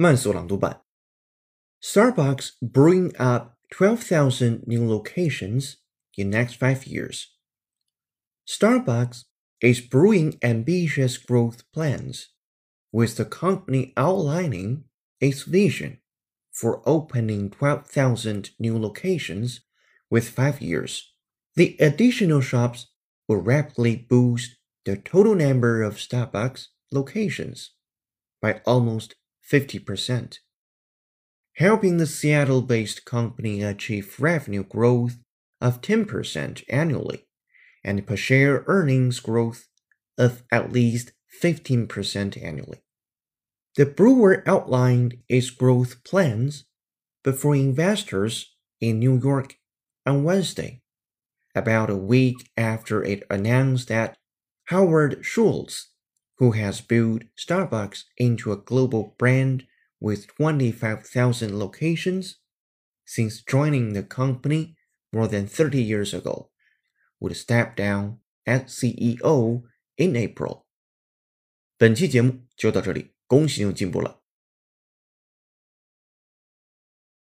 慢速朗读版。Starbucks bring up 12,000 new locations in next five years. Starbucks is brewing ambitious growth plans, with the company outlining its vision for opening 12,000 new locations with five years. The additional shops will rapidly boost the total number of Starbucks locations by almost 50%, helping the Seattle based company achieve revenue growth of 10% annually and per share earnings growth of at least 15% annually. The brewer outlined its growth plans before investors in New York on Wednesday, about a week after it announced that Howard Schultz, who has built Starbucks into a global brand with 25,000 locations since joining the company more than 30 years ago, would step down as CEO in April. 本期节目就到这里，恭喜你又进步了。